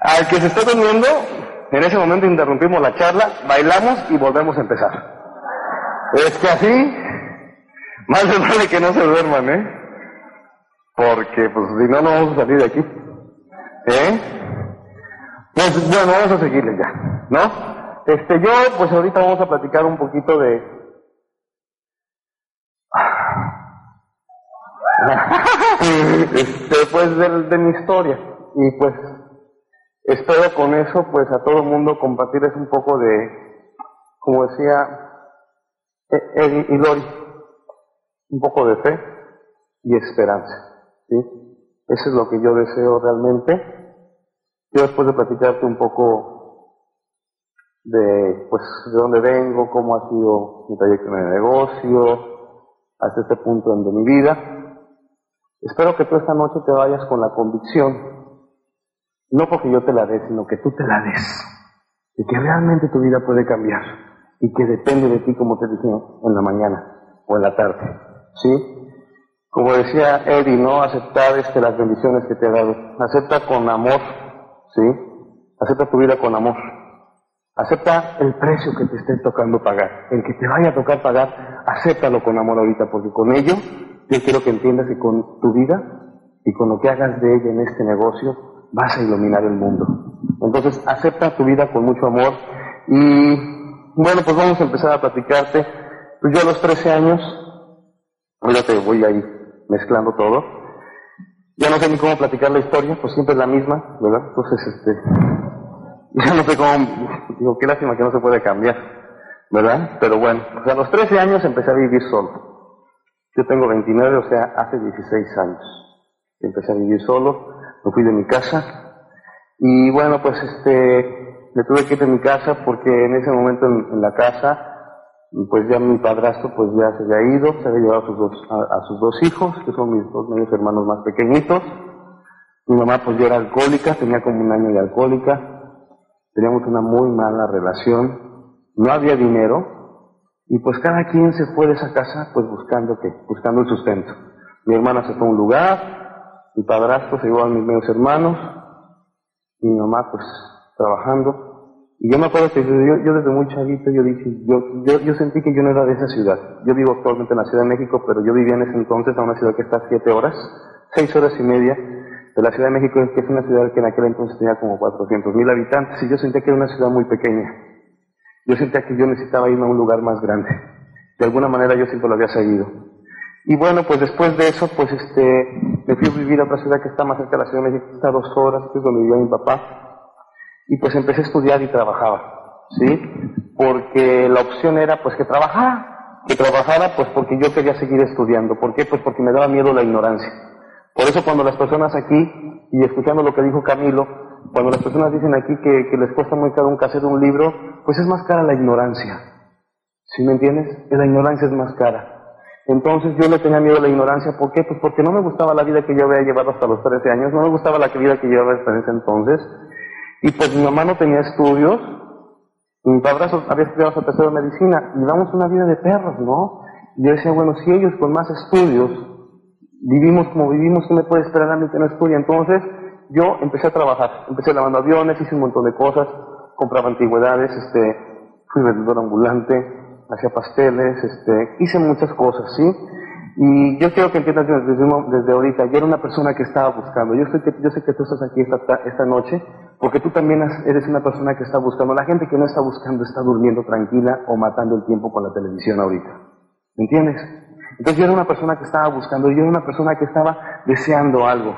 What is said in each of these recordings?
Al que se está durmiendo, en ese momento interrumpimos la charla, bailamos y volvemos a empezar. Es que así, más vale que no se duerman, ¿eh? Porque, pues, si no, no vamos a salir de aquí. ¿Eh? Pues, bueno, vamos a seguirle ya, ¿no? Este, yo, pues ahorita vamos a platicar un poquito de... este, pues, de, de mi historia. Y pues, espero con eso, pues, a todo el mundo compartirles un poco de, como decía el Ilori, un poco de fe y esperanza. ¿sí? Eso es lo que yo deseo realmente. Yo después de platicarte un poco de, pues, de dónde vengo, cómo ha sido mi trayecto en el negocio, hasta este punto de mi vida, espero que tú esta noche te vayas con la convicción, no porque yo te la dé, sino que tú te la des, de que realmente tu vida puede cambiar y que depende de ti, como te dije en la mañana o en la tarde, ¿sí? Como decía Eddie, no aceptar este, las bendiciones que te ha dado. Acepta con amor, ¿sí? Acepta tu vida con amor. Acepta el precio que te esté tocando pagar. El que te vaya a tocar pagar, acéptalo con amor ahorita, porque con ello yo quiero que entiendas que con tu vida y con lo que hagas de ella en este negocio vas a iluminar el mundo. Entonces, acepta tu vida con mucho amor y bueno, pues vamos a empezar a platicarte. Pues yo a los 13 años, ya voy ahí mezclando todo. Ya no sé ni cómo platicar la historia, pues siempre es la misma, ¿verdad? Entonces, este, ya no sé cómo, digo, qué lástima que no se puede cambiar, ¿verdad? Pero bueno, pues a los 13 años empecé a vivir solo. Yo tengo 29, o sea, hace 16 años. Empecé a vivir solo, me fui de mi casa, y bueno, pues este, me tuve que ir de mi casa porque en ese momento en la casa, pues ya mi padrastro pues ya se había ido, se había llevado a sus dos, a, sus dos hijos, que son mis dos medios hermanos más pequeñitos. Mi mamá pues ya era alcohólica, tenía como un año de alcohólica, teníamos una muy mala relación, no había dinero, y pues cada quien se fue de esa casa pues buscando qué, buscando el sustento. Mi hermana se fue a un lugar, mi padrastro se llevó a mis medios hermanos, mi mamá pues trabajando, y yo me acuerdo que yo, desde muy chavito yo dije, yo, yo, yo, sentí que yo no era de esa ciudad. Yo vivo actualmente en la Ciudad de México, pero yo vivía en ese entonces a una ciudad que está a siete horas, seis horas y media de la Ciudad de México, que es una ciudad que en aquel entonces tenía como 400 mil habitantes, y yo sentía que era una ciudad muy pequeña. Yo sentía que yo necesitaba irme a un lugar más grande. De alguna manera yo siempre lo había seguido. Y bueno, pues después de eso, pues este, me fui a vivir a otra ciudad que está más cerca de la Ciudad de México, está dos horas, que es donde vivía mi papá. Y pues empecé a estudiar y trabajaba, ¿sí? Porque la opción era pues que trabajara, que trabajara pues porque yo quería seguir estudiando. ¿Por qué? Pues porque me daba miedo la ignorancia. Por eso cuando las personas aquí, y escuchando lo que dijo Camilo, cuando las personas dicen aquí que, les cuesta muy caro un hacer un libro, pues es más cara la ignorancia. ¿Sí me entiendes? La ignorancia es más cara. Entonces yo le tenía miedo a la ignorancia. ¿Por qué? Pues porque no me gustaba la vida que yo había llevado hasta los 13 años, no me gustaba la vida que llevaba hasta ese entonces. Y pues mi mamá no tenía estudios, mi padre había estudiado su tercero de medicina, y damos una vida de perros, ¿no? Y yo decía, bueno, si ellos con más estudios vivimos como vivimos, ¿qué me puede esperar a mí que no estudie? Entonces yo empecé a trabajar, empecé lavando aviones, hice un montón de cosas, compraba antigüedades, este, fui vendedor ambulante, hacía pasteles, este, hice muchas cosas, ¿sí? Y yo quiero que entiendas desde, desde ahorita, yo era una persona que estaba buscando. Yo sé que, yo sé que tú estás aquí esta, esta noche porque tú también eres una persona que está buscando. La gente que no está buscando está durmiendo tranquila o matando el tiempo con la televisión ahorita. ¿Me entiendes? Entonces yo era una persona que estaba buscando, yo era una persona que estaba deseando algo.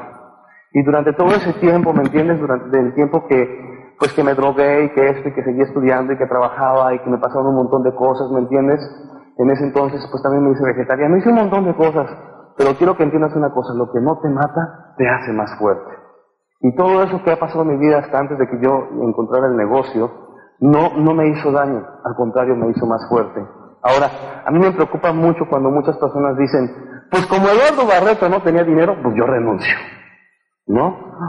Y durante todo ese tiempo, ¿me entiendes? Durante el tiempo que, pues que me drogué y que esto y que seguía estudiando y que trabajaba y que me pasaron un montón de cosas, ¿me entiendes? En ese entonces, pues también me hice vegetariano, hice un montón de cosas, pero quiero que entiendas una cosa, lo que no te mata, te hace más fuerte. Y todo eso que ha pasado en mi vida hasta antes de que yo encontrara el negocio, no, no me hizo daño, al contrario, me hizo más fuerte. Ahora, a mí me preocupa mucho cuando muchas personas dicen, pues como Eduardo Barreto no tenía dinero, pues yo renuncio. ¿No?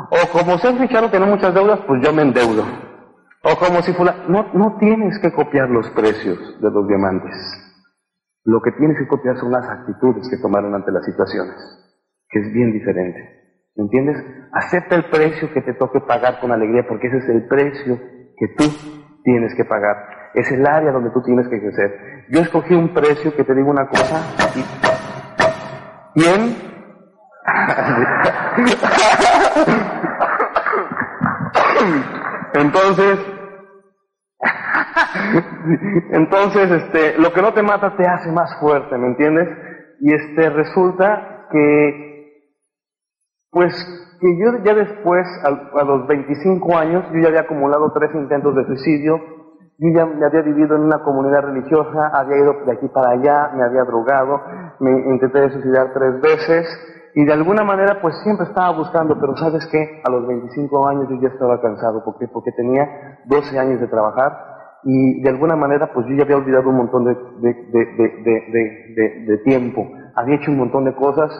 O como Sergio Charo tiene muchas deudas, pues yo me endeudo. O como si fuera, no, no tienes que copiar los precios de los diamantes. Lo que tienes que copiar son las actitudes que tomaron ante las situaciones, que es bien diferente. ¿Me entiendes? Acepta el precio que te toque pagar con alegría, porque ese es el precio que tú tienes que pagar. Es el área donde tú tienes que crecer. Yo escogí un precio que te digo una cosa. ¿Quién? Entonces, entonces, este, lo que no te mata te hace más fuerte, ¿me entiendes? Y este, resulta que, pues, que yo ya después, a, los 25 años, yo ya había acumulado tres intentos de suicidio, yo ya me había vivido en una comunidad religiosa, había ido de aquí para allá, me había drogado, me intenté suicidar tres veces, y de alguna manera pues siempre estaba buscando, pero sabes qué, a los 25 años yo ya estaba cansado, ¿por qué? Porque tenía 12 años de trabajar y de alguna manera pues yo ya había olvidado un montón de, tiempo, había hecho un montón de cosas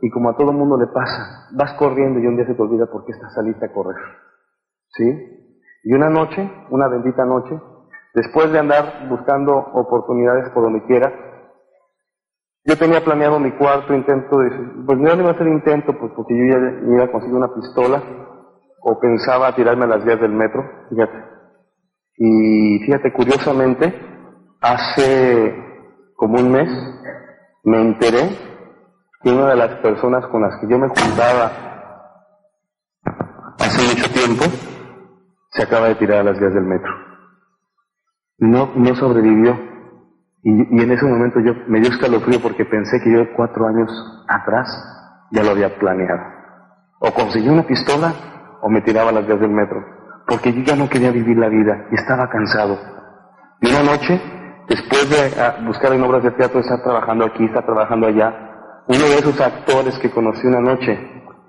y como a todo mundo le pasa, vas corriendo y un día se te olvida por qué estás saliste a correr. ¿Sí? Y una noche, una bendita noche, después de andar buscando oportunidades por donde quiera, yo tenía planeado mi cuarto intento de, pues no iba a hacer intento, pues porque yo ya iba a conseguir una pistola, o pensaba tirarme a las vías del metro, fíjate. Y fíjate, curiosamente, hace como un mes me enteré que una de las personas con las que yo me juntaba hace mucho tiempo se acaba de tirar a las vías del metro. No, no sobrevivió. Y, y en ese momento yo me dio escalofrío porque pensé que yo cuatro años atrás ya lo había planeado. O conseguí una pistola o me tiraba a las vías del metro porque yo ya no quería vivir la vida y estaba cansado. Y una noche, después de ah, buscar en obras de teatro, estar trabajando aquí, estar trabajando allá, uno de esos actores que conocí una noche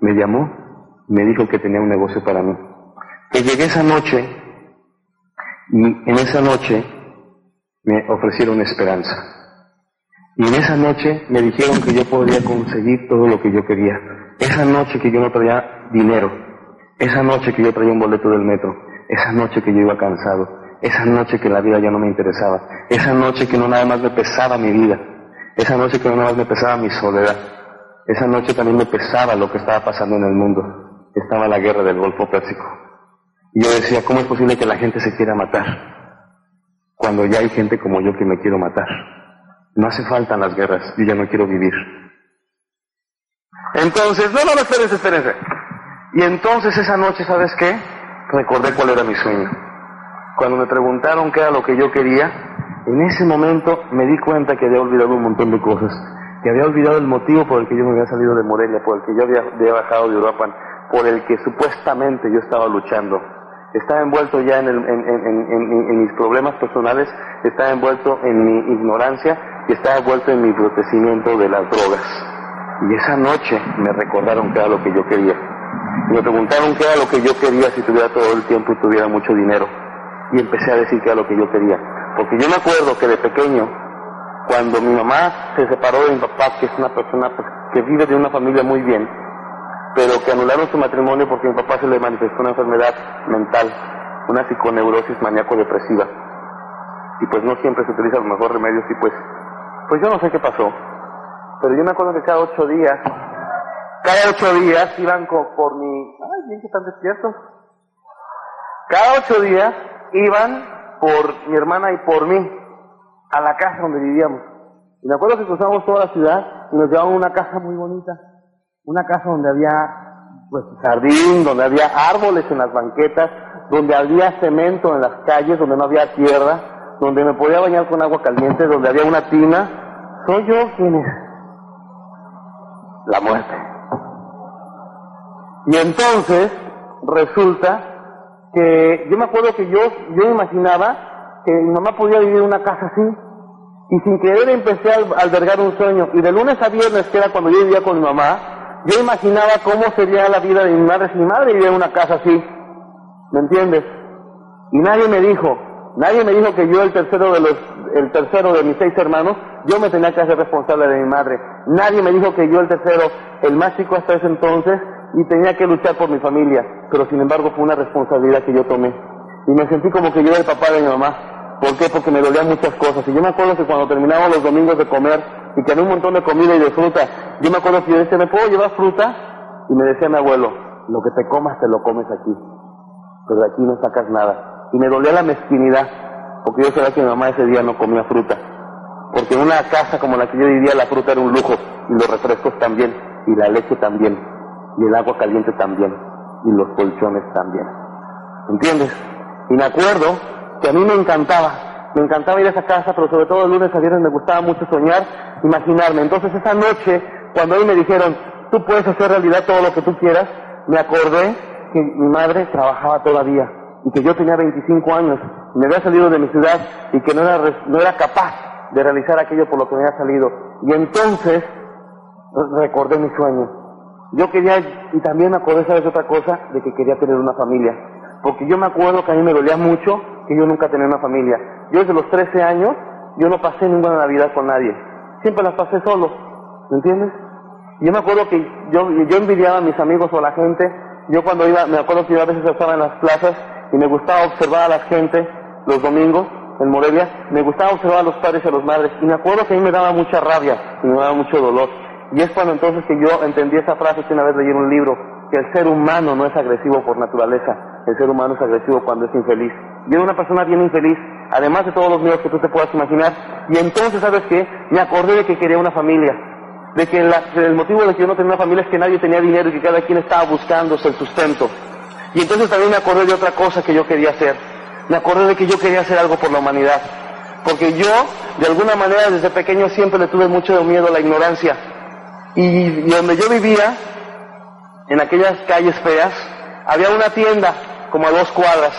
me llamó, me dijo que tenía un negocio para mí. Que llegué esa noche y en esa noche me ofrecieron esperanza. Y en esa noche me dijeron que yo podría conseguir todo lo que yo quería. Esa noche que yo no traía dinero, esa noche que yo traía un boleto del metro, esa noche que yo iba cansado, esa noche que la vida ya no me interesaba, esa noche que no nada más me pesaba mi vida, esa noche que no nada más me pesaba mi soledad, esa noche también me pesaba lo que estaba pasando en el mundo, estaba la guerra del Golfo Pérsico. Y yo decía, ¿cómo es posible que la gente se quiera matar? Cuando ya hay gente como yo que me quiero matar. No hace falta las guerras, yo ya no quiero vivir. Entonces, no, no, no, espérense, espérense. Y entonces esa noche, ¿sabes qué? Recordé cuál era mi sueño. Cuando me preguntaron qué era lo que yo quería, en ese momento me di cuenta que había olvidado un montón de cosas. Que había olvidado el motivo por el que yo me había salido de Morelia, por el que yo había, bajado de Europa, por el que supuestamente yo estaba luchando. Estaba envuelto ya en, en, mis problemas personales, estaba envuelto en mi ignorancia y estaba envuelto en mi protecimiento de las drogas. Y esa noche me recordaron que era lo que yo quería. Me preguntaron qué era lo que yo quería si tuviera todo el tiempo y tuviera mucho dinero. Y empecé a decir que era lo que yo quería. Porque yo me acuerdo que de pequeño, cuando mi mamá se separó de mi papá, que es una persona pues, que vive de una familia muy bien, pero que anularon su matrimonio porque mi papá se le manifestó una enfermedad mental, una psiconeurosis maníaco-depresiva. Y pues no siempre se utilizan los mejores remedios y pues, pues yo no sé qué pasó. Pero yo me acuerdo que cada ocho días cada ocho días iban por mi... Ay, bien que están despiertos. Cada ocho días iban por mi hermana y por mí a la casa donde vivíamos. Y me acuerdo que cruzamos toda la ciudad y nos llevaban a una casa muy bonita. Una casa donde había pues, jardín, donde había árboles en las banquetas, donde había cemento en las calles, donde no había tierra, donde me podía bañar con agua caliente, donde había una tina. Soy yo quien es la muerte. Y entonces resulta que yo me acuerdo que yo, yo imaginaba que mi mamá podía vivir en una casa así. Y sin querer empecé a albergar un sueño. Y de lunes a viernes, que era cuando yo vivía con mi mamá, yo imaginaba cómo sería la vida de mi madre si mi madre vivía en una casa así. ¿Me entiendes? Y nadie me dijo, nadie me dijo que yo el tercero de los, el tercero de mis seis hermanos, yo me tenía que hacer responsable de mi madre. Nadie me dijo que yo el tercero, el más chico hasta ese entonces, y tenía que luchar por mi familia, pero sin embargo fue una responsabilidad que yo tomé. Y me sentí como que yo era el papá de mi mamá. ¿Por qué? Porque me dolían muchas cosas. Y yo me acuerdo que cuando terminábamos los domingos de comer y que un montón de comida y de fruta, yo me acuerdo que yo decía, ¿me puedo llevar fruta? Y me decía mi abuelo, lo que te comas te lo comes aquí, pero de aquí no sacas nada. Y me dolía la mezquinidad, porque yo sabía que mi mamá ese día no comía fruta. Porque en una casa como la que yo vivía la fruta era un lujo, y los refrescos también, y la leche también, y el agua caliente también, y los colchones también. ¿Entiendes? Y me acuerdo que a mí me encantaba, me encantaba ir a esa casa, pero sobre todo el lunes a viernes me gustaba mucho soñar, imaginarme. Entonces esa noche, cuando a mí me dijeron, tú puedes hacer realidad todo lo que tú quieras, me acordé que mi madre trabajaba todavía y que yo tenía 25 años, me había salido de mi ciudad y que no era, no era capaz de realizar aquello por lo que me había salido. Y entonces recordé mi sueño. Yo quería, y también me acordé, ¿sabes otra cosa? De que quería tener una familia. Porque yo me acuerdo que a mí me dolía mucho que yo nunca tenía una familia. Yo desde los 13 años, yo no pasé ninguna Navidad con nadie. Siempre las pasé solo. ¿Me entiendes? Yo me acuerdo que yo, envidiaba a mis amigos o a la gente. Yo cuando iba, me acuerdo que yo a veces estaba en las plazas y me gustaba observar a la gente los domingos en Morelia. Me gustaba observar a los padres y a las madres. Y me acuerdo que a mí me daba mucha rabia y me daba mucho dolor. Y es cuando entonces que yo entendí esa frase que una vez leí en un libro, que el ser humano no es agresivo por naturaleza, el ser humano es agresivo cuando es infeliz. Yo era una persona bien infeliz, además de todos los miedos que tú te puedas imaginar, y entonces, ¿sabes qué? Me acordé de que quería una familia, de que el motivo de que yo no tenía una familia es que nadie tenía dinero y que cada quien estaba buscándose el sustento. Y entonces también me acordé de otra cosa que yo quería hacer. Me acordé de que yo quería hacer algo por la humanidad. Porque yo, de alguna manera, desde pequeño siempre le tuve mucho miedo a la ignorancia. Y, donde yo vivía, en aquellas calles feas, había una tienda como a dos cuadras.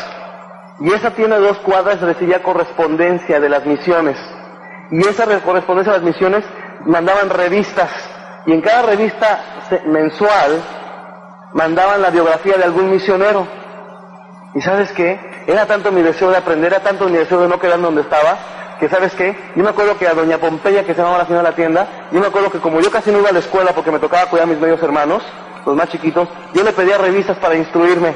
Y esa tienda de dos cuadras recibía correspondencia de las misiones. Y esa correspondencia de las misiones mandaban revistas. Y en cada revista mensual mandaban la biografía de algún misionero. Y sabes qué? Era tanto mi deseo de aprender, era tanto mi deseo de no quedarme donde estaba, que sabes qué, yo me acuerdo que a doña Pompeya, que se llamaba la señora de la tienda, yo me acuerdo que como yo casi no iba a la escuela porque me tocaba cuidar a mis medios hermanos, los más chiquitos, yo le pedía revistas para instruirme.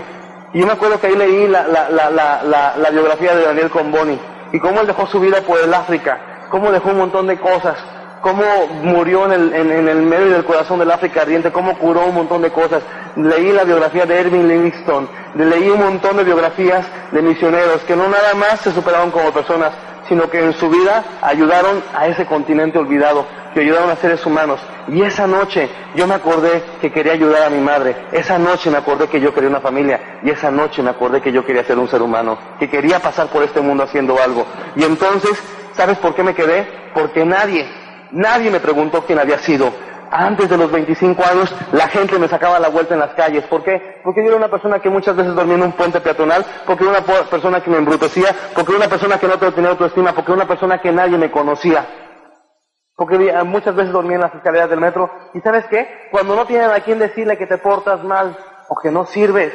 Y yo me acuerdo que ahí leí la, la, la, la biografía de Daniel Comboni, y cómo él dejó su vida por el África, cómo dejó un montón de cosas, cómo murió en el, en, el medio del corazón del África ardiente, cómo curó un montón de cosas. Leí la biografía de Erwin Livingston, leí un montón de biografías de misioneros que no nada más se superaron como personas, sino que en su vida ayudaron a ese continente olvidado, que ayudaron a seres humanos. Y esa noche yo me acordé que quería ayudar a mi madre, esa noche me acordé que yo quería una familia, y esa noche me acordé que yo quería ser un ser humano, que quería pasar por este mundo haciendo algo. Y entonces, ¿sabes por qué me quedé? Porque nadie, nadie me preguntó quién había sido antes de los 25 años, la gente me sacaba la vuelta en las calles. ¿Por qué? Porque yo era una persona que muchas veces dormía en un puente peatonal, porque era una persona que me embrutecía, porque era una persona que no tenía autoestima, porque era una persona que nadie me conocía. Porque muchas veces dormía en las escaleras del metro. ¿Y sabes qué? Cuando no tienen a quien decirle que te portas mal o que no sirves,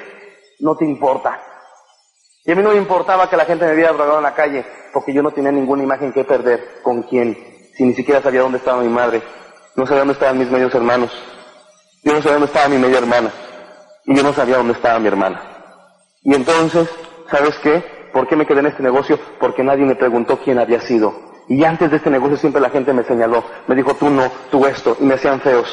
no te importa. Y a mí no me importaba que la gente me viera drogado en la calle, porque yo no tenía ninguna imagen que perder con quién, si ni siquiera sabía dónde estaba mi madre. No sabía dónde estaban mis medios hermanos. Yo no sabía dónde estaba mi media hermana. Y yo no sabía dónde estaba mi hermana. Y entonces, ¿sabes qué? ¿Por qué me quedé en este negocio? Porque nadie me preguntó quién había sido. Y antes de este negocio siempre la gente me señaló. Me dijo, tú no, tú esto. Y me hacían feos.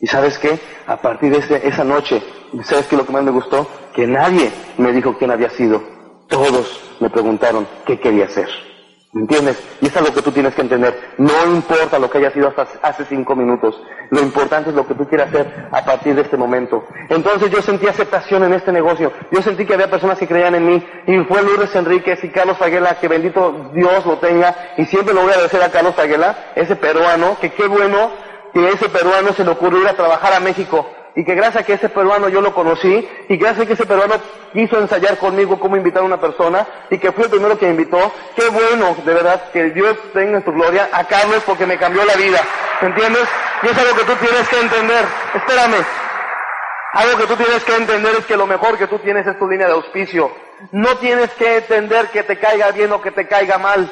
Y sabes qué? A partir de esa noche, ¿sabes qué lo que más me gustó? Que nadie me dijo quién había sido. Todos me preguntaron qué quería hacer. ¿Me entiendes? Y eso es lo que tú tienes que entender. No importa lo que haya sido hasta hace cinco minutos. Lo importante es lo que tú quieras hacer a partir de este momento. Entonces yo sentí aceptación en este negocio. Yo sentí que había personas que creían en mí. Y fue Lourdes Enríquez y Carlos Aguela, que bendito Dios lo tenga. Y siempre lo voy a agradecer a Carlos Aguela, ese peruano, que qué bueno que ese peruano se le ocurrió ir a trabajar a México y que gracias a que ese peruano yo lo conocí y gracias a que ese peruano quiso ensayar conmigo cómo invitar a una persona y que fue el primero que invitó, qué bueno, de verdad, que Dios tenga en su gloria. A Carlos porque me cambió la vida, ¿entiendes? Y es algo que tú tienes que entender, espérame, algo que tú tienes que entender es que lo mejor que tú tienes es tu línea de auspicio, no tienes que entender que te caiga bien o que te caiga mal,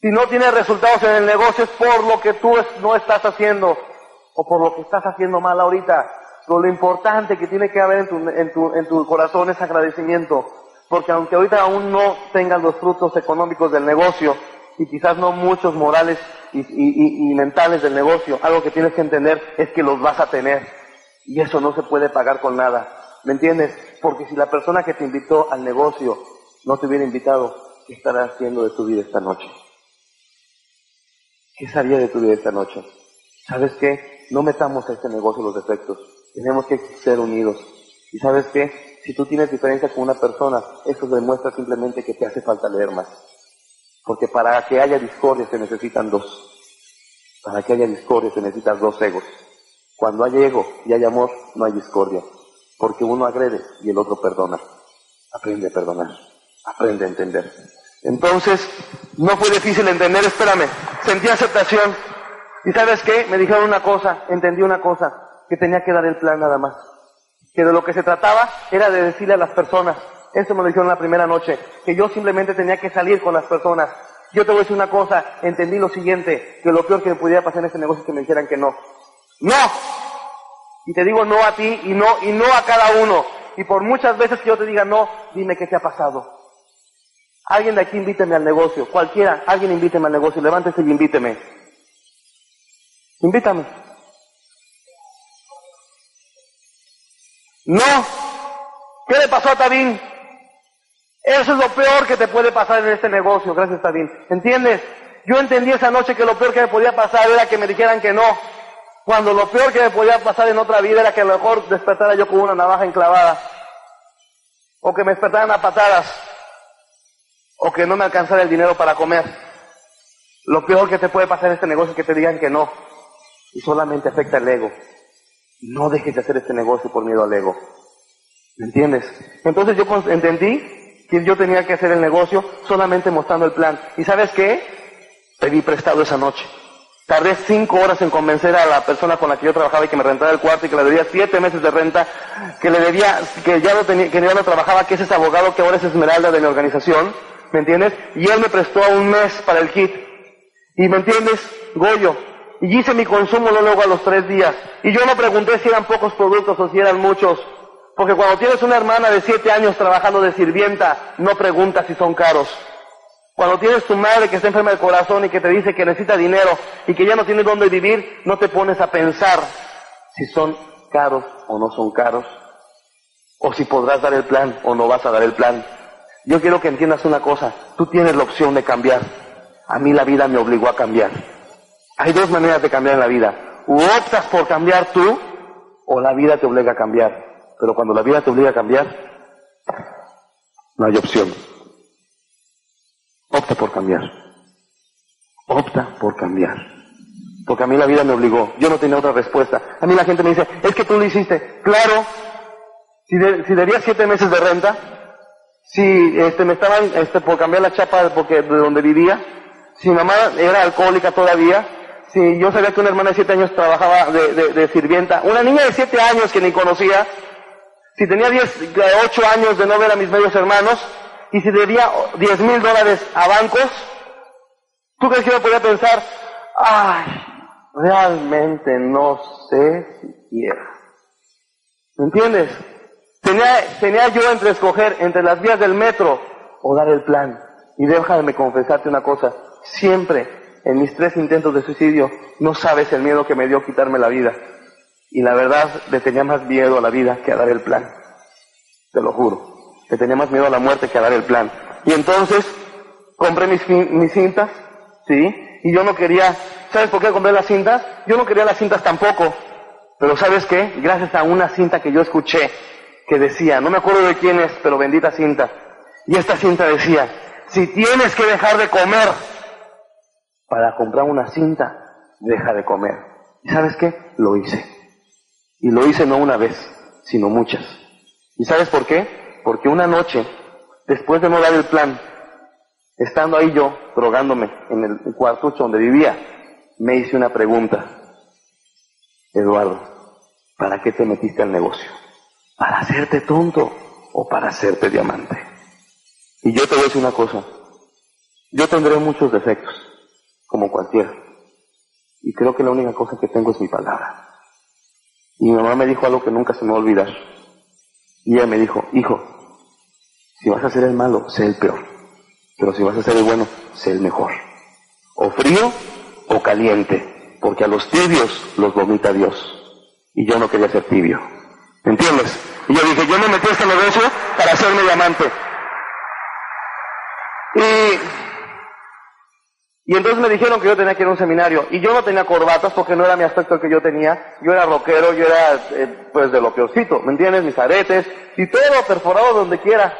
si no tienes resultados en el negocio es por lo que tú no estás haciendo o por lo que estás haciendo mal ahorita. lo importante que tiene que haber en tu, en tu, en tu corazón es agradecimiento. Porque aunque ahorita aún no tengas los frutos económicos del negocio, y quizás no muchos morales y, y, y, mentales del negocio, algo que tienes que entender es que los vas a tener. Y eso no se puede pagar con nada. ¿Me entiendes? Porque si la persona que te invitó al negocio no te hubiera invitado, ¿qué estará haciendo de tu vida esta noche? ¿Qué sabía de tu vida esta noche? ¿Sabes qué? No metamos a este negocio los defectos. Tenemos que ser unidos. ¿Y sabes qué? Si tú tienes diferencia con una persona, eso demuestra simplemente que te hace falta leer más. Porque para que haya discordia se necesitan dos. Para que haya discordia se necesitan dos egos. Cuando hay ego y hay amor, no hay discordia. Porque uno agrede y el otro perdona. Aprende a perdonar. Aprende a entender. Entonces, no fue difícil entender, espérame. Sentí aceptación. Y sabes qué? Me dijeron una cosa, entendí una cosa, que tenía que dar el plan nada más. Que de lo que se trataba era de decirle a las personas, eso me lo dijeron la primera noche, que yo simplemente tenía que salir con las personas. Yo te voy a decir una cosa, entendí lo siguiente, que lo peor que me pudiera pasar en este negocio es que me dijeran que no. ¡No! Y te digo no a ti y no, y no a cada uno. Y por muchas veces que yo te diga no, dime qué te ha pasado. Alguien de aquí invíteme al negocio, cualquiera, alguien invíteme al negocio, levántese y invíteme. Invítame. No. ¿Qué le pasó a Tabín? Eso es lo peor que te puede pasar en este negocio, gracias Tabín. ¿Entiendes? Yo entendí esa noche que lo peor que me podía pasar era que me dijeran que no. Cuando lo peor que me podía pasar en otra vida era que a lo mejor despertara yo con una navaja enclavada. O que me despertaran a patadas. O que no me alcanzara el dinero para comer. Lo peor que te puede pasar en este negocio es que te digan que no. Y solamente afecta el ego. No dejes de hacer este negocio por miedo al ego. ¿Me entiendes? Entonces yo entendí que yo tenía que hacer el negocio solamente mostrando el plan. ¿Y sabes qué? Pedí prestado esa noche. Tardé cinco horas en convencer a la persona con la que yo trabajaba y que me rentara el cuarto y que le debía siete meses de renta, que le debía, que ya no tenía, que ya no trabajaba, que es abogado que ahora es Esmeralda de mi organización, ¿me entiendes? Y él me prestó un mes para el kit. Y me entiendes, Goyo, y hice mi consumo luego a los tres días. Y yo no pregunté si eran pocos productos o si eran muchos. Porque cuando tienes una hermana de siete años trabajando de sirvienta, no preguntas si son caros. Cuando tienes tu madre que está enferma del corazón y que te dice que necesita dinero y que ya no tiene dónde vivir, no te pones a pensar si son caros o no son caros. O si podrás dar el plan o no vas a dar el plan. Yo quiero que entiendas una cosa. Tú tienes la opción de cambiar. A mí la vida me obligó a cambiar. Hay dos maneras de cambiar en la vida. O optas por cambiar tú, o la vida te obliga a cambiar. Pero cuando la vida te obliga a cambiar, no hay opción. Opta por cambiar. Opta por cambiar. Porque a mí la vida me obligó. Yo no tenía otra respuesta. A mí la gente me dice, es que tú lo hiciste. Claro, si, si debía siete meses de renta, si este, me estaban este, por cambiar la chapa porque, de donde vivía, si mi mamá era alcohólica todavía, si yo sabía que una hermana de siete años trabajaba de, sirvienta, una niña de siete años que ni conocía, si tenía diez, ocho años de no ver a mis medios hermanos, y si debía diez mil dólares a bancos, ¿tú crees que yo podía pensar, ay, realmente no sé si quiero? ¿Me entiendes? Tenía, tenía yo entre escoger entre las vías del metro o dar el plan. Y déjame confesarte una cosa, siempre en mis tres intentos de suicidio, no sabes el miedo que me dio quitarme la vida. Y la verdad, le tenía más miedo a la vida que a dar el plan. Te lo juro. Le tenía más miedo a la muerte que a dar el plan. Y entonces, compré mis, mis cintas, ¿sí? Y yo no quería, ¿sabes por qué compré las cintas? Yo no quería las cintas tampoco. Pero ¿sabes qué? Gracias a una cinta que yo escuché, que decía, no me acuerdo de quién es, pero bendita cinta. Y esta cinta decía, si tienes que dejar de comer, para comprar una cinta, deja de comer. ¿Y sabes qué? Lo hice. Y lo hice no una vez, sino muchas. ¿Y sabes por qué? Porque una noche, después de no dar el plan, estando ahí yo, drogándome en el cuartucho donde vivía, me hice una pregunta. Eduardo, ¿para qué te metiste al negocio? ¿Para hacerte tonto o para hacerte diamante? Y yo te voy a decir una cosa. Yo tendré muchos defectos como cualquiera. Y creo que la única cosa que tengo es mi palabra. Y mi mamá me dijo algo que nunca se me va a olvidar. Y ella me dijo, hijo, si vas a ser el malo, sé el peor. Pero si vas a ser el bueno, sé el mejor. O frío o caliente, porque a los tibios los vomita Dios. Y yo no quería ser tibio. ¿Me entiendes? Y yo dije, yo me metí a este negocio para hacerme diamante. Y, y entonces me dijeron que yo tenía que ir a un seminario. Y yo no tenía corbatas porque no era mi aspecto el que yo tenía. Yo era rockero, yo era eh, pues de lo peorcito. ¿Me entiendes? Mis aretes y todo perforado donde quiera.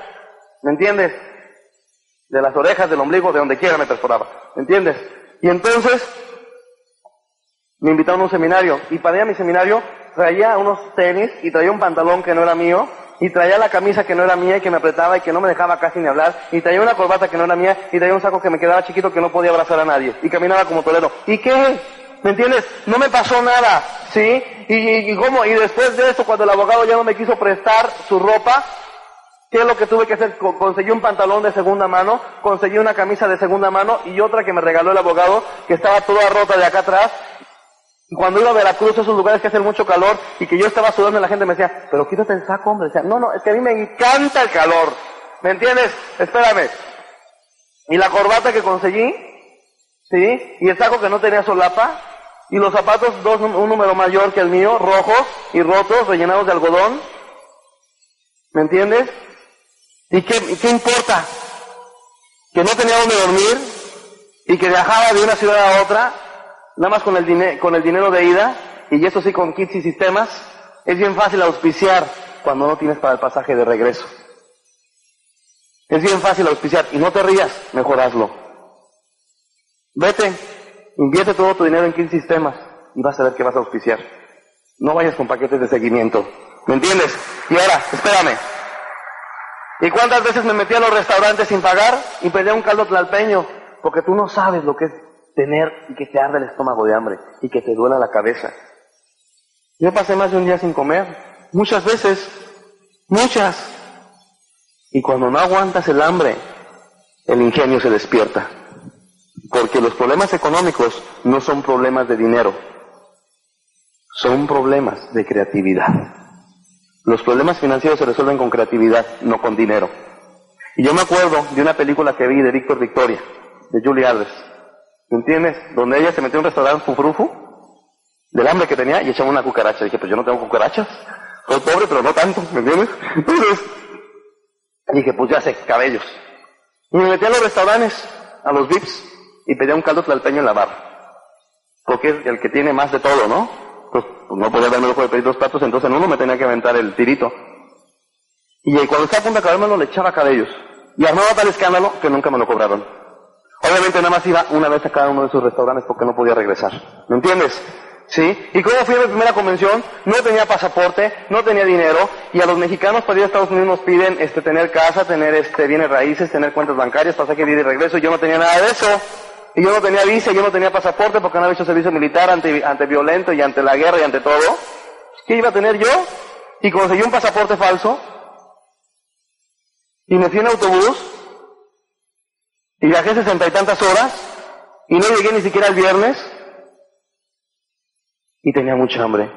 ¿Me entiendes? De las orejas, del ombligo, de donde quiera me perforaba. ¿Me entiendes? Y entonces me invitaron a un seminario. Y para ir a mi seminario traía unos tenis y traía un pantalón que no era mío y traía la camisa que no era mía y que me apretaba y que no me dejaba casi ni hablar, y traía una corbata que no era mía, y traía un saco que me quedaba chiquito que no podía abrazar a nadie, y caminaba como Toledo. ¿Y qué? ¿Me entiendes? No me pasó nada, ¿sí? Y, y, cómo, y después de eso, cuando el abogado ya no me quiso prestar su ropa, ¿qué es lo que tuve que hacer? Conseguí un pantalón de segunda mano, conseguí una camisa de segunda mano y otra que me regaló el abogado, que estaba toda rota de acá atrás, cuando iba a Veracruz, esos lugares que hacen mucho calor y que yo estaba sudando y la gente me decía, pero quítate el saco, hombre. Decía, no, no, es que a mí me encanta el calor. ¿Me entiendes? Espérame. Y la corbata que conseguí, ¿sí? Y el saco que no tenía solapa. Y los zapatos, dos, un número mayor que el mío, rojos y rotos, rellenados de algodón. ¿Me entiendes? ¿Y qué, y qué importa? Que no tenía donde dormir y que viajaba de una ciudad a otra nada más con el, dinero de ida, y eso sí con kits y sistemas, es bien fácil auspiciar cuando no tienes para el pasaje de regreso. Es bien fácil auspiciar, y no te rías, mejor hazlo. Vete, invierte todo tu dinero en kits y sistemas, y vas a ver que vas a auspiciar. No vayas con paquetes de seguimiento. ¿Me entiendes? Y ahora, espérame. ¿Y cuántas veces me metí a los restaurantes sin pagar y pedía un caldo tlalpeño? Porque tú no sabes lo que es tener y que te arde el estómago de hambre y que te duela la cabeza. Yo pasé más de un día sin comer, muchas veces, muchas. Y cuando no aguantas el hambre, el ingenio se despierta. Porque los problemas económicos no son problemas de dinero, son problemas de creatividad. Los problemas financieros se resuelven con creatividad, no con dinero. Y yo me acuerdo de una película que vi de Víctor Victoria, de Julie Alves, ¿Me entiendes? Donde ella se metió en un restaurante fufrufu, del hambre que tenía, y echaba una cucaracha. Dije, pues yo no tengo cucarachas. Soy pobre, pero no tanto, ¿me entiendes? Entonces, dije, pues ya sé, cabellos. Y me metí a los restaurantes, a los VIPs, y pedía un caldo tlalpeño en la barra. Porque el que tiene más de todo, ¿no? Pues, pues no podía darme lujo de pedir dos platos, entonces en uno me tenía que aventar el tirito. Y cuando estaba a punto de acabármelo, le echaba cabellos. Y armaba tal escándalo que nunca me lo cobraron. Obviamente nada más iba una vez a cada uno de sus restaurantes porque no podía regresar. ¿Me entiendes? ¿Sí? ¿Y cómo fui a mi primera convención? No tenía pasaporte, no tenía dinero, y a los mexicanos para ir a Estados Unidos nos piden este, tener casa, tener este, bienes raíces, tener cuentas bancarias, pasaje de ida y regreso, y yo no tenía nada de eso. Y yo no tenía visa, yo no tenía pasaporte porque no había hecho servicio militar ante, ante violento y ante la guerra y ante todo. ¿Qué iba a tener yo? Y conseguí un pasaporte falso, y me fui en autobús, y viajé sesenta y tantas horas y no llegué ni siquiera el viernes y tenía mucha hambre.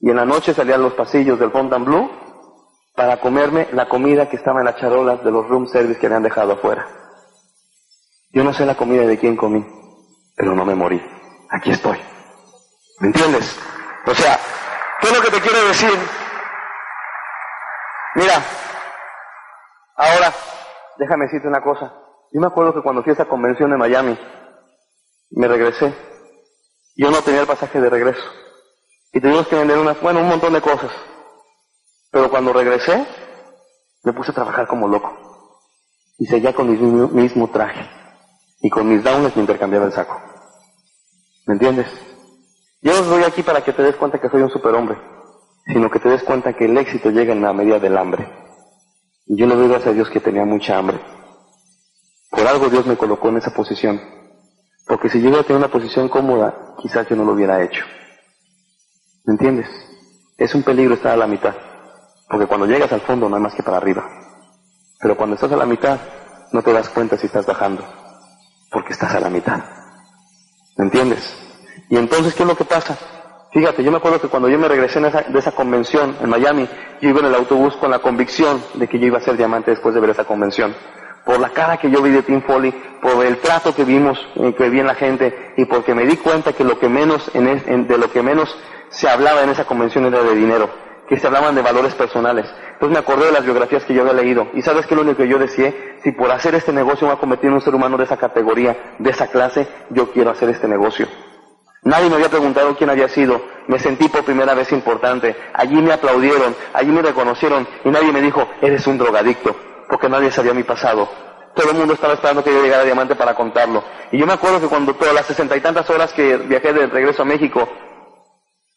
Y en la noche salía a los pasillos del Fontainebleau para comerme la comida que estaba en las charolas de los room service que habían dejado afuera. Yo no sé la comida de quién comí, pero no me morí. Aquí estoy. ¿Me entiendes? O sea, ¿qué es lo que te quiero decir? Mira, ahora, déjame decirte una cosa. Yo me acuerdo que cuando fui a esa convención de Miami, me regresé. Yo no tenía el pasaje de regreso. Y tuvimos que vender una, bueno, un montón de cosas. Pero cuando regresé, me puse a trabajar como loco. Y seguía con mi mismo traje. Y con mis downs me intercambiaba el saco. ¿Me entiendes? Yo no estoy aquí para que te des cuenta que soy un superhombre, sino que te des cuenta que el éxito llega en la medida del hambre. Y yo le doy gracias a Dios que tenía mucha hambre. Por algo Dios me colocó en esa posición. Porque si yo hubiera tenido una posición cómoda, quizás yo no lo hubiera hecho. ¿Me entiendes? Es un peligro estar a la mitad. Porque cuando llegas al fondo no hay más que para arriba. Pero cuando estás a la mitad, no te das cuenta si estás bajando. Porque estás a la mitad. ¿Me entiendes? Y entonces, ¿qué es lo que pasa? Fíjate, yo me acuerdo que cuando yo me regresé de esa convención en Miami, yo iba en el autobús con la convicción de que yo iba a ser diamante después de ver esa convención. Por la cara que yo vi de Tim Foley, por el trato que vimos, eh, que vi en la gente, y porque me di cuenta que lo que menos, en, de lo que menos se hablaba en esa convención era de dinero, que se hablaban de valores personales. Entonces me acordé de las biografías que yo había leído, y sabes que lo único que yo decía, si por hacer este negocio me convertido en un ser humano de esa categoría, de esa clase, yo quiero hacer este negocio. Nadie me había preguntado quién había sido. Me sentí por primera vez importante. Allí me aplaudieron, allí me reconocieron y nadie me dijo, eres un drogadicto porque nadie sabía mi pasado. Todo el mundo estaba esperando que yo llegara a Diamante para contarlo. Y yo me acuerdo que cuando todas las sesenta y tantas horas que viajé de regreso a México,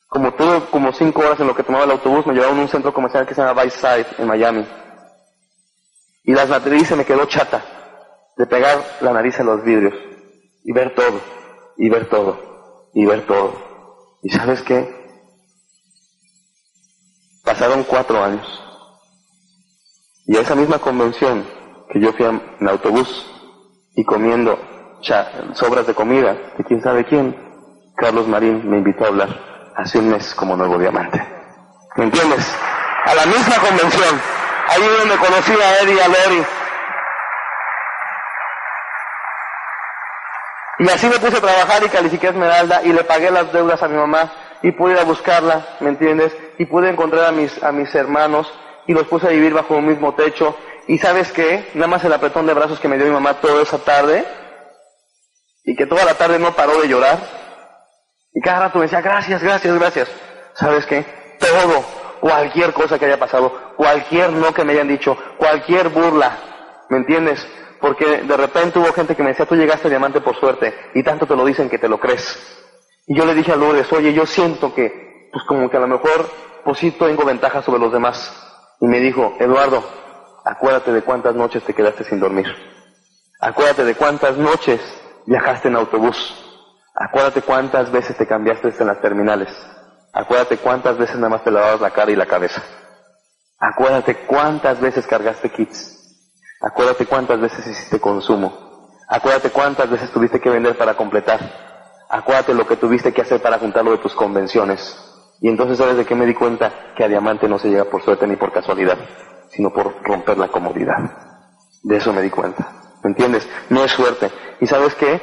como todo, como cinco horas en lo que tomaba el autobús, me llevaron a un centro comercial que se llama Side en Miami. Y las nariz se me quedó chata de pegar la nariz en los vidrios y ver todo, y ver todo, y ver todo. ¿Y sabes qué? Pasaron cuatro años. Y a esa misma convención que yo fui en autobús y comiendo sobras de comida de quién sabe quién, Carlos Marín me invitó a hablar hace un mes como nuevo diamante. ¿Me entiendes? A la misma convención, ahí donde conocí a Eddie y a Lori. Y así me puse a trabajar y califiqué Esmeralda y le pagué las deudas a mi mamá y pude ir a buscarla, ¿me entiendes? Y pude encontrar a mis, a mis hermanos y los puse a vivir bajo un mismo techo. Y sabes qué, nada más el apretón de brazos que me dio mi mamá toda esa tarde, y que toda la tarde no paró de llorar, y cada rato me decía, gracias, gracias, gracias. ¿Sabes qué? Todo, cualquier cosa que haya pasado, cualquier no que me hayan dicho, cualquier burla, ¿me entiendes? Porque de repente hubo gente que me decía, tú llegaste a diamante por suerte, y tanto te lo dicen que te lo crees. Y yo le dije a Lourdes, oye, yo siento que, pues como que a lo mejor, pues sí tengo ventaja sobre los demás. Y me dijo, Eduardo, acuérdate de cuántas noches te quedaste sin dormir. Acuérdate de cuántas noches viajaste en autobús. Acuérdate cuántas veces te cambiaste en las terminales. Acuérdate cuántas veces nada más te lavabas la cara y la cabeza. Acuérdate cuántas veces cargaste kits. Acuérdate cuántas veces hiciste consumo. Acuérdate cuántas veces tuviste que vender para completar. Acuérdate lo que tuviste que hacer para juntar lo de tus convenciones. Y entonces, ¿sabes de qué me di cuenta? Que a diamante no se llega por suerte ni por casualidad, sino por romper la comodidad. De eso me di cuenta. ¿Me entiendes? No es suerte. ¿Y sabes qué?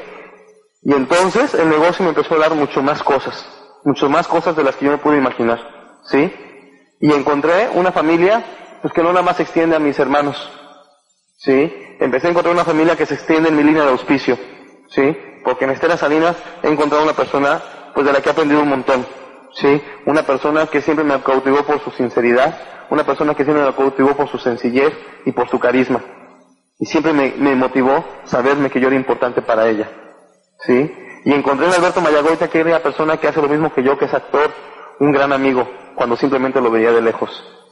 Y entonces el negocio me empezó a dar mucho más cosas, mucho más cosas de las que yo me pude imaginar. ¿Sí? Y encontré una familia, pues que no nada más se extiende a mis hermanos. ¿Sí? Empecé a encontrar una familia que se extiende en mi línea de auspicio. ¿Sí? Porque en Estela Salinas he encontrado una persona, pues de la que he aprendido un montón. ¿Sí? Una persona que siempre me cautivó por su sinceridad, una persona que siempre me cautivó por su sencillez y por su carisma. Y siempre me, motivó saberme que yo era importante para ella, ¿sí? Y encontré en Alberto Mayagoita que era una persona que hace lo mismo que yo, que es actor, un gran amigo, cuando simplemente lo veía de lejos.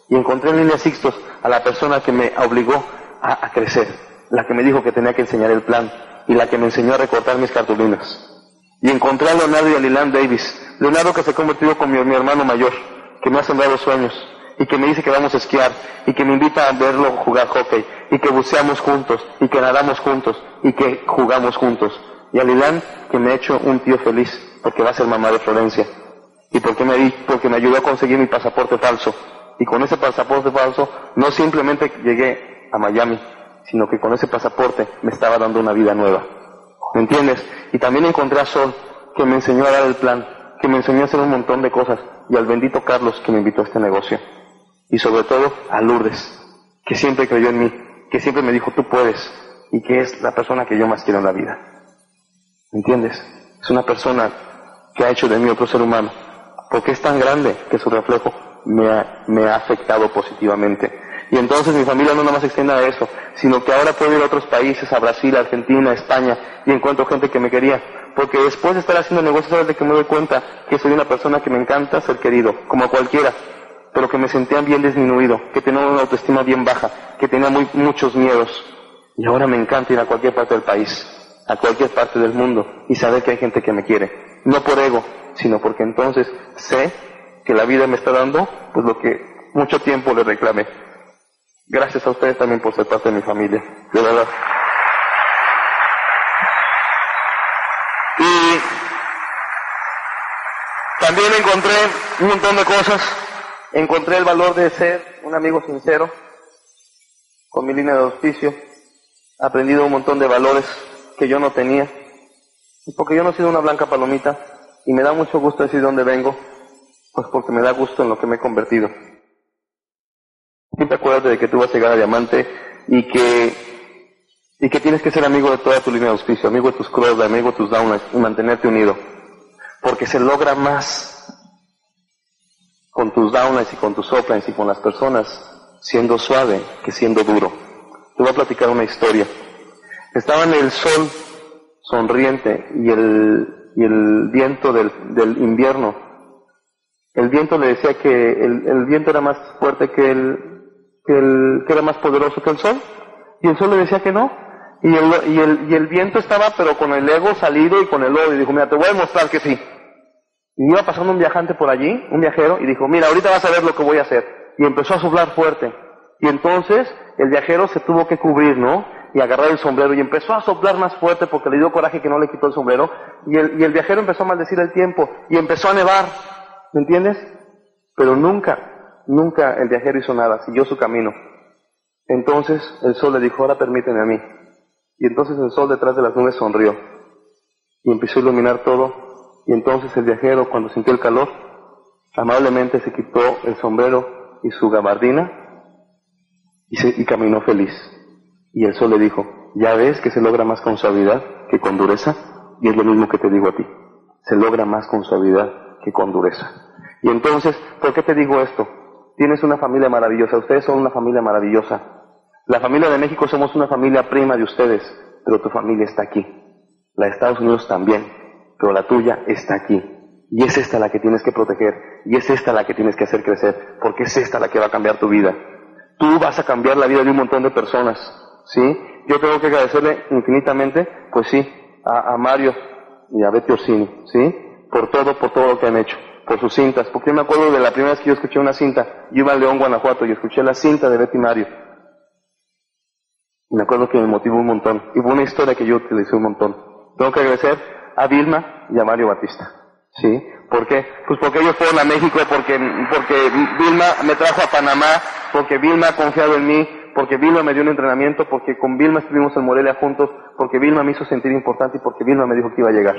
Y encontré en Línea Sixtos a la persona que me obligó a, crecer, la que me dijo que tenía que enseñar el plan y la que me enseñó a recortar mis cartulinas. Y encontré a Leonardo y a Lilan Davis. Leonardo que se ha convertido con mi, hermano mayor, que me ha sembrado sueños, y que me dice que vamos a esquiar, y que me invita a verlo jugar hockey, y que buceamos juntos, y que nadamos juntos, y que jugamos juntos. Y a Lilan que me ha hecho un tío feliz, porque va a ser mamá de Florencia. Y porque me, porque me ayudó a conseguir mi pasaporte falso. Y con ese pasaporte falso no simplemente llegué a Miami, sino que con ese pasaporte me estaba dando una vida nueva. ¿Me entiendes? Y también encontré a Sol, que me enseñó a dar el plan, que me enseñó a hacer un montón de cosas, y al bendito Carlos, que me invitó a este negocio. Y sobre todo a Lourdes, que siempre creyó en mí, que siempre me dijo, tú puedes, y que es la persona que yo más quiero en la vida. ¿Me entiendes? Es una persona que ha hecho de mí otro ser humano, porque es tan grande que su reflejo me ha, me ha afectado positivamente y entonces mi familia no nada más se extiende a eso, sino que ahora puedo ir a otros países, a Brasil, Argentina, España, y encuentro gente que me quería. Porque después de estar haciendo negocios, sabes de que me doy cuenta que soy una persona que me encanta ser querido, como cualquiera, pero que me sentía bien disminuido, que tenía una autoestima bien baja, que tenía muy, muchos miedos. Y ahora me encanta ir a cualquier parte del país, a cualquier parte del mundo, y saber que hay gente que me quiere. No por ego, sino porque entonces sé que la vida me está dando pues lo que mucho tiempo le reclamé. Gracias a ustedes también por ser parte de mi familia, de verdad. Y también encontré un montón de cosas. Encontré el valor de ser un amigo sincero con mi línea de auspicio. aprendido un montón de valores que yo no tenía, porque yo no he sido una blanca palomita, y me da mucho gusto decir dónde vengo, pues porque me da gusto en lo que me he convertido. Siempre acuérdate de que tú vas a llegar a diamante y que, y que tienes que ser amigo de toda tu línea de auspicio, amigo de tus clubs, amigo de tus downlines y mantenerte unido. Porque se logra más con tus downlines y con tus uplines y con las personas siendo suave que siendo duro. Te voy a platicar una historia. Estaba en el sol sonriente y el, y el viento del, del invierno. El viento le decía que el, el viento era más fuerte que el, que era más poderoso que el sol. Y el sol le decía que no. Y el, y el, y el viento estaba pero con el ego salido y con el odio. Y dijo, mira, te voy a demostrar que sí. Y iba pasando un viajante por allí, un viajero, y dijo, mira, ahorita vas a ver lo que voy a hacer. Y empezó a soplar fuerte. Y entonces el viajero se tuvo que cubrir, ¿no? Y agarrar el sombrero y empezó a soplar más fuerte porque le dio coraje que no le quitó el sombrero. Y el, y el viajero empezó a maldecir el tiempo y empezó a nevar. ¿Me entiendes? Pero nunca, nunca el viajero hizo nada, siguió su camino. Entonces el sol le dijo, ahora permíteme a mí. Y entonces el sol detrás de las nubes sonrió y empezó a iluminar todo y entonces el viajero, cuando sintió el calor, amablemente se quitó el sombrero y su gabardina y, se, y caminó feliz. Y el sol le dijo, ya ves que se logra más con suavidad que con dureza, y es lo mismo que te digo a ti. Se logra más con suavidad que con dureza. Y entonces, ¿por qué te digo esto? Tienes una familia maravillosa, ustedes son una familia maravillosa. La familia de México somos una familia prima de ustedes, pero tu familia está aquí. La de Estados Unidos también pero la tuya está aquí. Y es esta la que tienes que proteger, y es esta la que tienes que hacer crecer, porque es esta la que va a cambiar tu vida. Tú vas a cambiar la vida de un montón de personas, ¿sí? Yo tengo que agradecerle infinitamente, pues sí, a, a Mario y a Betty Orsini, ¿sí? Por todo, por todo lo que han hecho, por sus cintas, porque yo me acuerdo de la primera vez que yo escuché una cinta, yo iba a León, Guanajuato, y escuché la cinta de Betty Mario. Y me acuerdo que me motivó un montón, y fue una historia que yo utilicé un montón. Tengo que agradecer a Vilma y a Mario Batista. ¿Sí? ¿Por qué? Pues porque ellos fueron a México, porque, porque Vilma me trajo a Panamá, porque Vilma ha confiado en mí, porque Vilma me dio un entrenamiento, porque con Vilma estuvimos en Morelia juntos, porque Vilma me hizo sentir importante y porque Vilma me dijo que iba a llegar.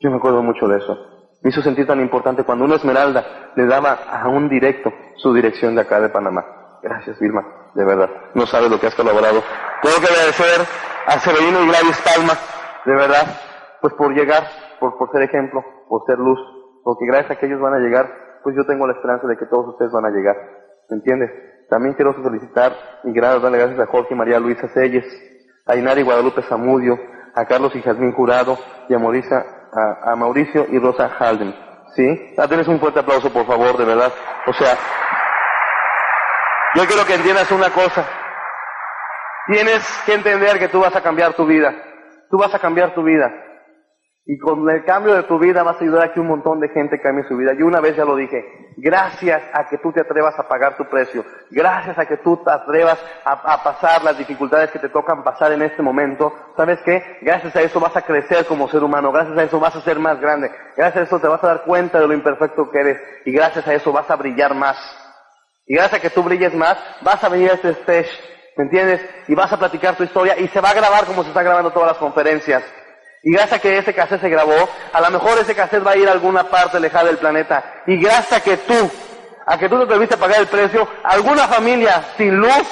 Yo me acuerdo mucho de eso. Me hizo sentir tan importante cuando una Esmeralda le daba a un directo su dirección de acá de Panamá. Gracias, Vilma, de verdad. No sabes lo que has colaborado. Tengo que agradecer a Severino y Gladys Palma, de verdad, pues por llegar, por, por ser ejemplo, por ser luz, porque gracias a que ellos van a llegar, pues yo tengo la esperanza de que todos ustedes van a llegar, ¿me entiendes? También quiero felicitar y darle gracias a Jorge y María Luisa Selles, a Inari Guadalupe Zamudio, a Carlos y Jazmín Jurado y a, Mauricia, a, a Mauricio y Rosa Halden, ¿sí? Dales un fuerte aplauso, por favor, de verdad. O sea, yo quiero que entiendas una cosa. Tienes que entender que tú vas a cambiar tu vida. Tú vas a cambiar tu vida. Y con el cambio de tu vida vas a ayudar a que un montón de gente cambie su vida. Yo una vez ya lo dije, gracias a que tú te atrevas a pagar tu precio, gracias a que tú te atrevas a, pasar las dificultades que te tocan pasar en este momento, ¿sabes qué? Gracias a eso vas a crecer como ser humano, gracias a eso vas a ser más grande, gracias a eso te vas a dar cuenta de lo imperfecto que eres y gracias a eso vas a brillar más. Y gracias a que tú brilles más, vas a venir a este stage, ¿me entiendes? Y vas a platicar tu historia y se va a grabar como se está grabando todas las conferencias. Y gracias a que ese cassette se grabó, a lo mejor ese cassette va a ir a alguna parte lejana del planeta. Y gracias a que tú, a que tú te atreviste a pagar el precio, alguna familia sin luz,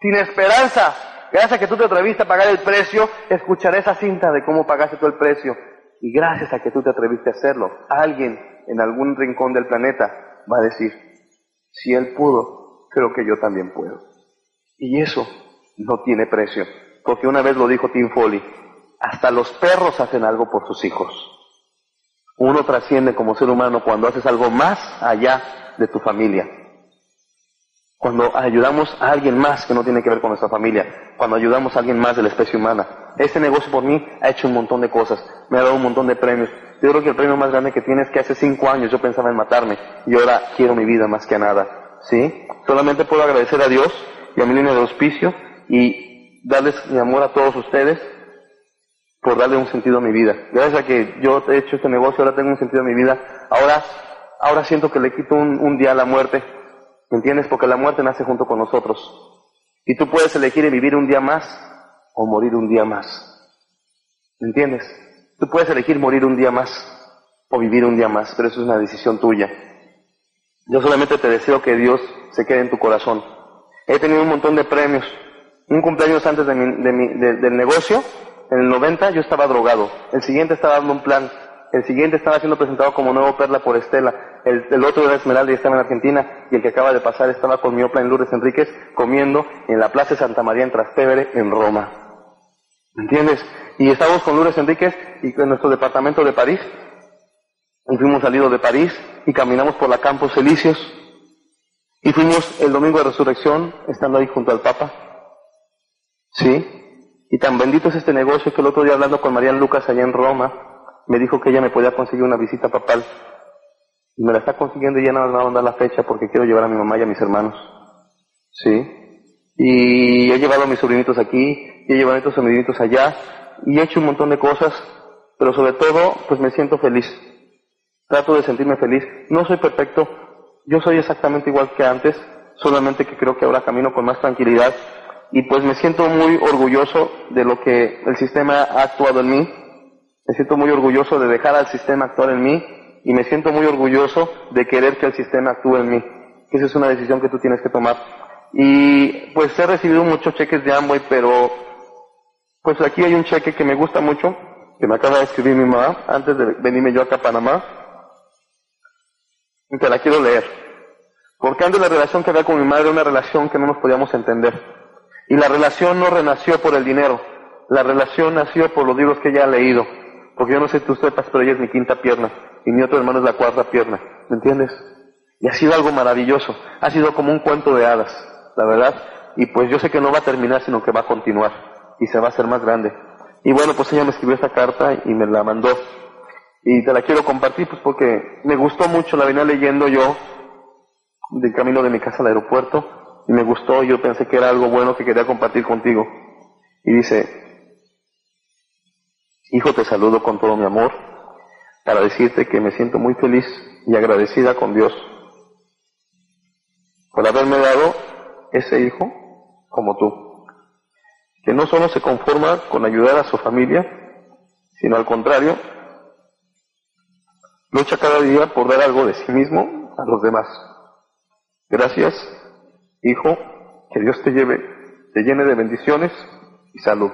sin esperanza, gracias a que tú te atreviste a pagar el precio, escucharé esa cinta de cómo pagaste tú el precio. Y gracias a que tú te atreviste a hacerlo, alguien en algún rincón del planeta va a decir, si él pudo, creo que yo también puedo. Y eso no tiene precio, porque una vez lo dijo Tim Foley, hasta los perros hacen algo por sus hijos. Uno trasciende como ser humano cuando haces algo más allá de tu familia. Cuando ayudamos a alguien más que no tiene que ver con nuestra familia. Cuando ayudamos a alguien más de la especie humana. Este negocio por mí ha hecho un montón de cosas. Me ha dado un montón de premios. Yo creo que el premio más grande que tiene es que hace cinco años yo pensaba en matarme. Y ahora quiero mi vida más que nada. ¿Sí? Solamente puedo agradecer a Dios y a mi línea de auspicio y darles mi amor a todos ustedes por darle un sentido a mi vida. Gracias a que yo he hecho este negocio, ahora tengo un sentido a mi vida. Ahora, ahora siento que le quito un, un día a la muerte. ¿Me entiendes? Porque la muerte nace junto con nosotros. Y tú puedes elegir vivir un día más o morir un día más. ¿Me entiendes? Tú puedes elegir morir un día más o vivir un día más, pero eso es una decisión tuya. Yo solamente te deseo que Dios se quede en tu corazón. He tenido un montón de premios. Un cumpleaños antes de del negocio, en el 90 yo estaba drogado. El siguiente estaba dando un plan. El siguiente estaba siendo presentado como nuevo Perla por Estela. El, otro era Esmeralda y estaba en Argentina. Y el que acaba de pasar estaba con mi opla en Lourdes Enríquez comiendo en la Plaza Santa María en Trastevere, en Roma. ¿Me entiendes? Y estábamos con Lourdes Enríquez y en nuestro departamento de París. Y fuimos salidos de París y caminamos por la Campos Elíseos. Y fuimos el domingo de resurrección, estando ahí junto al Papa. ¿Sí? Y tan bendito es este negocio que el otro día hablando con Marian Lucas allá en Roma, me dijo que ella me podía conseguir una visita papal. Y me la está consiguiendo y ya no me va a mandar la fecha porque quiero llevar a mi mamá y a mis hermanos. ¿Sí? Y he llevado a mis sobrinitos aquí, y he llevado a estos sobrinitos allá, y he hecho un montón de cosas, pero sobre todo, pues me siento feliz. Trato de sentirme feliz. No soy perfecto, yo soy exactamente igual que antes, solamente que creo que ahora camino con más tranquilidad, y pues me siento muy orgulloso de lo que el sistema ha actuado en mí, me siento muy orgulloso de dejar al sistema actuar en mí, y me siento muy orgulloso de querer que el sistema actúe en mí. Esa es una decisión que tú tienes que tomar. Y pues he recibido muchos cheques de Amway, pero pues aquí hay un cheque que me gusta mucho, que me acaba de escribir mi mamá antes de venirme yo acá a Panamá. Y te la quiero leer. Porque antes la relación que había con mi madre era una relación que no nos podíamos entender. Y la relación no renació por el dinero. La relación nació por los libros que ella ha leído. Porque yo no sé tú sepas, pero ella es mi quinta pierna. Y mi otro hermano es la cuarta pierna. ¿Me entiendes? Y ha sido algo maravilloso. Ha sido como un cuento de hadas la verdad. Y pues yo sé que no va a terminar, sino que va a continuar y se va a hacer más grande. Y bueno, pues ella me escribió esta carta y me la mandó. Y te la quiero compartir, pues porque me gustó mucho, la venía leyendo yo del camino de mi casa al aeropuerto y me gustó, yo pensé que era algo bueno que quería compartir contigo. Y dice, hijo, te saludo con todo mi amor para decirte que me siento muy feliz y agradecida con Dios por haberme dado ese hijo como tú, que no solo se conforma con ayudar a su familia, sino al contrario, lucha cada día por dar algo de sí mismo a los demás. Gracias, hijo, que Dios te lleve, te llene de bendiciones y salud.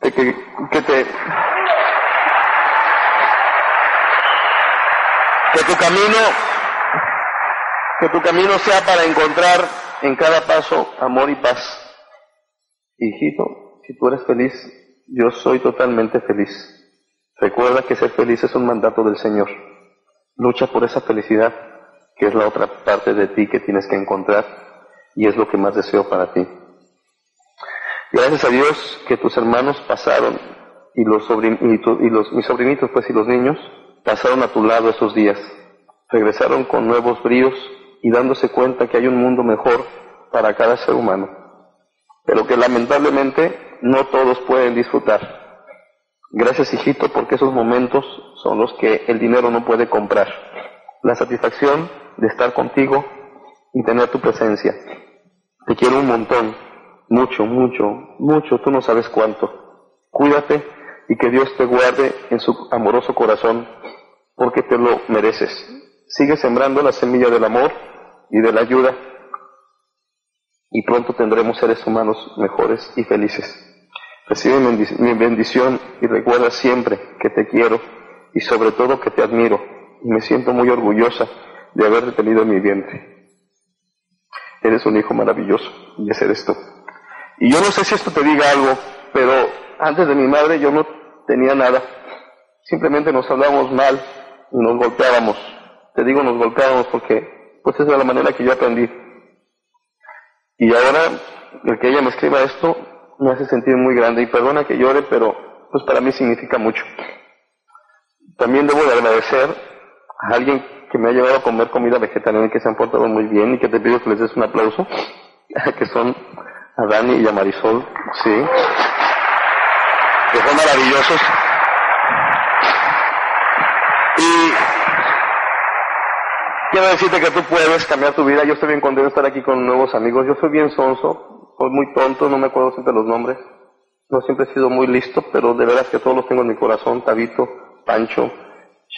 Que, que, que te que tu camino que tu camino sea para encontrar en cada paso amor y paz. Hijito, si tú eres feliz, yo soy totalmente feliz. Recuerda que ser feliz es un mandato del Señor. Lucha por esa felicidad, que es la otra parte de ti que tienes que encontrar y es lo que más deseo para ti. Gracias a Dios que tus hermanos pasaron y los, y los mis sobrinitos pues y los niños pasaron a tu lado esos días. Regresaron con nuevos bríos y dándose cuenta que hay un mundo mejor para cada ser humano, pero que lamentablemente no todos pueden disfrutar. Gracias, hijito, porque esos momentos son los que el dinero no puede comprar. La satisfacción de estar contigo y tener tu presencia. Te quiero un montón, mucho, mucho, mucho, tú no sabes cuánto. Cuídate y que Dios te guarde en su amoroso corazón, porque te lo mereces. Sigue sembrando la semilla del amor y de la ayuda y pronto tendremos seres humanos mejores y felices. Recibe mi bendición y recuerda siempre que te quiero y sobre todo que te admiro me siento muy orgullosa de haberte tenido en mi vientre. Eres un hijo maravilloso y ese eres tú. Y yo no sé si esto te diga algo, pero antes de mi madre yo no tenía nada. Simplemente nos hablábamos mal y nos golpeábamos. Te digo nos golpeábamos porque pues esa es la manera que yo aprendí. Y ahora, el que ella me escriba esto me hace sentir muy grande y perdona que llore, pero pues para mí significa mucho. También debo de agradecer alguien que me ha llevado a comer comida vegetariana y que se han portado muy bien y que te pido que les des un aplauso, que son a Dani y a Marisol, sí, que son maravillosos. Y Quiero decirte que tú puedes cambiar tu vida. Yo estoy bien contento de estar aquí con nuevos amigos. Yo soy bien sonso. soy muy tonto, no me acuerdo siempre los nombres. No siempre he sido muy listo, pero de veras que todos los tengo en mi corazón. Tabito, Pancho,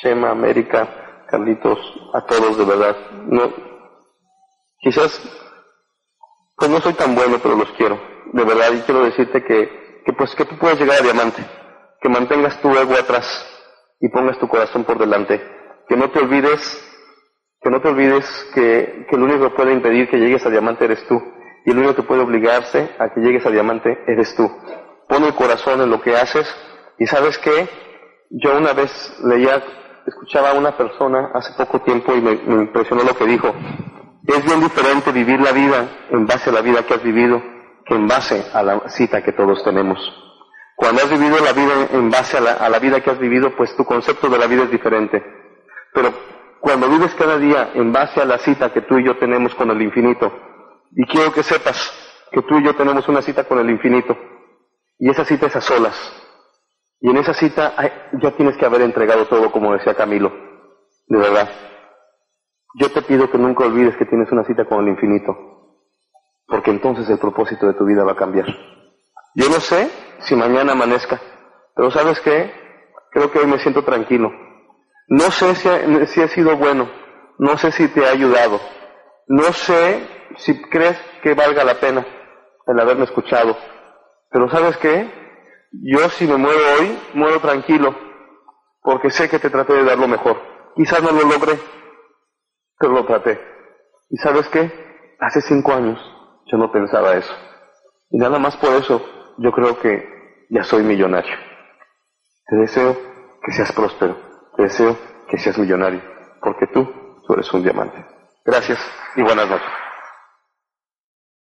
Shema, América, Carlitos, a todos de verdad. No, quizás, pues no soy tan bueno, pero los quiero. De verdad, y quiero decirte que, que pues que tú puedes llegar a diamante. Que mantengas tu ego atrás y pongas tu corazón por delante. Que no te olvides, que no te olvides que, que lo único que puede impedir que llegues a diamante eres tú. Y el único que puede obligarse a que llegues a diamante eres tú. Pon el corazón en lo que haces y sabes qué, yo una vez leía, escuchaba a una persona hace poco tiempo y me, impresionó lo que dijo. Es bien diferente vivir la vida en base a la vida que has vivido que en base a la cita que todos tenemos. Cuando has vivido la vida en base a la, a la vida que has vivido, pues tu concepto de la vida es diferente. Pero cuando vives cada día en base a la cita que tú y yo tenemos con el infinito, y quiero que sepas que tú y yo tenemos una cita con el infinito, y esa cita es a solas. Y en esa cita ya tienes que haber entregado todo, como decía Camilo. De verdad. Yo te pido que nunca olvides que tienes una cita con el infinito. Porque entonces el propósito de tu vida va a cambiar. Yo no sé si mañana amanezca. Pero sabes qué? Creo que hoy me siento tranquilo. No sé si ha, si ha sido bueno. No sé si te ha ayudado. No sé si crees que valga la pena el haberme escuchado. Pero ¿sabes qué? Yo si me muero hoy, muero tranquilo, porque sé que te traté de dar lo mejor. Quizás no lo logré, pero lo traté. ¿Y sabes qué? Hace cinco años yo no pensaba eso. Y nada más por eso yo creo que ya soy millonario. Te deseo que seas próspero. Te deseo que seas millonario. Porque tú, tú eres un diamante. Gracias y buenas noches.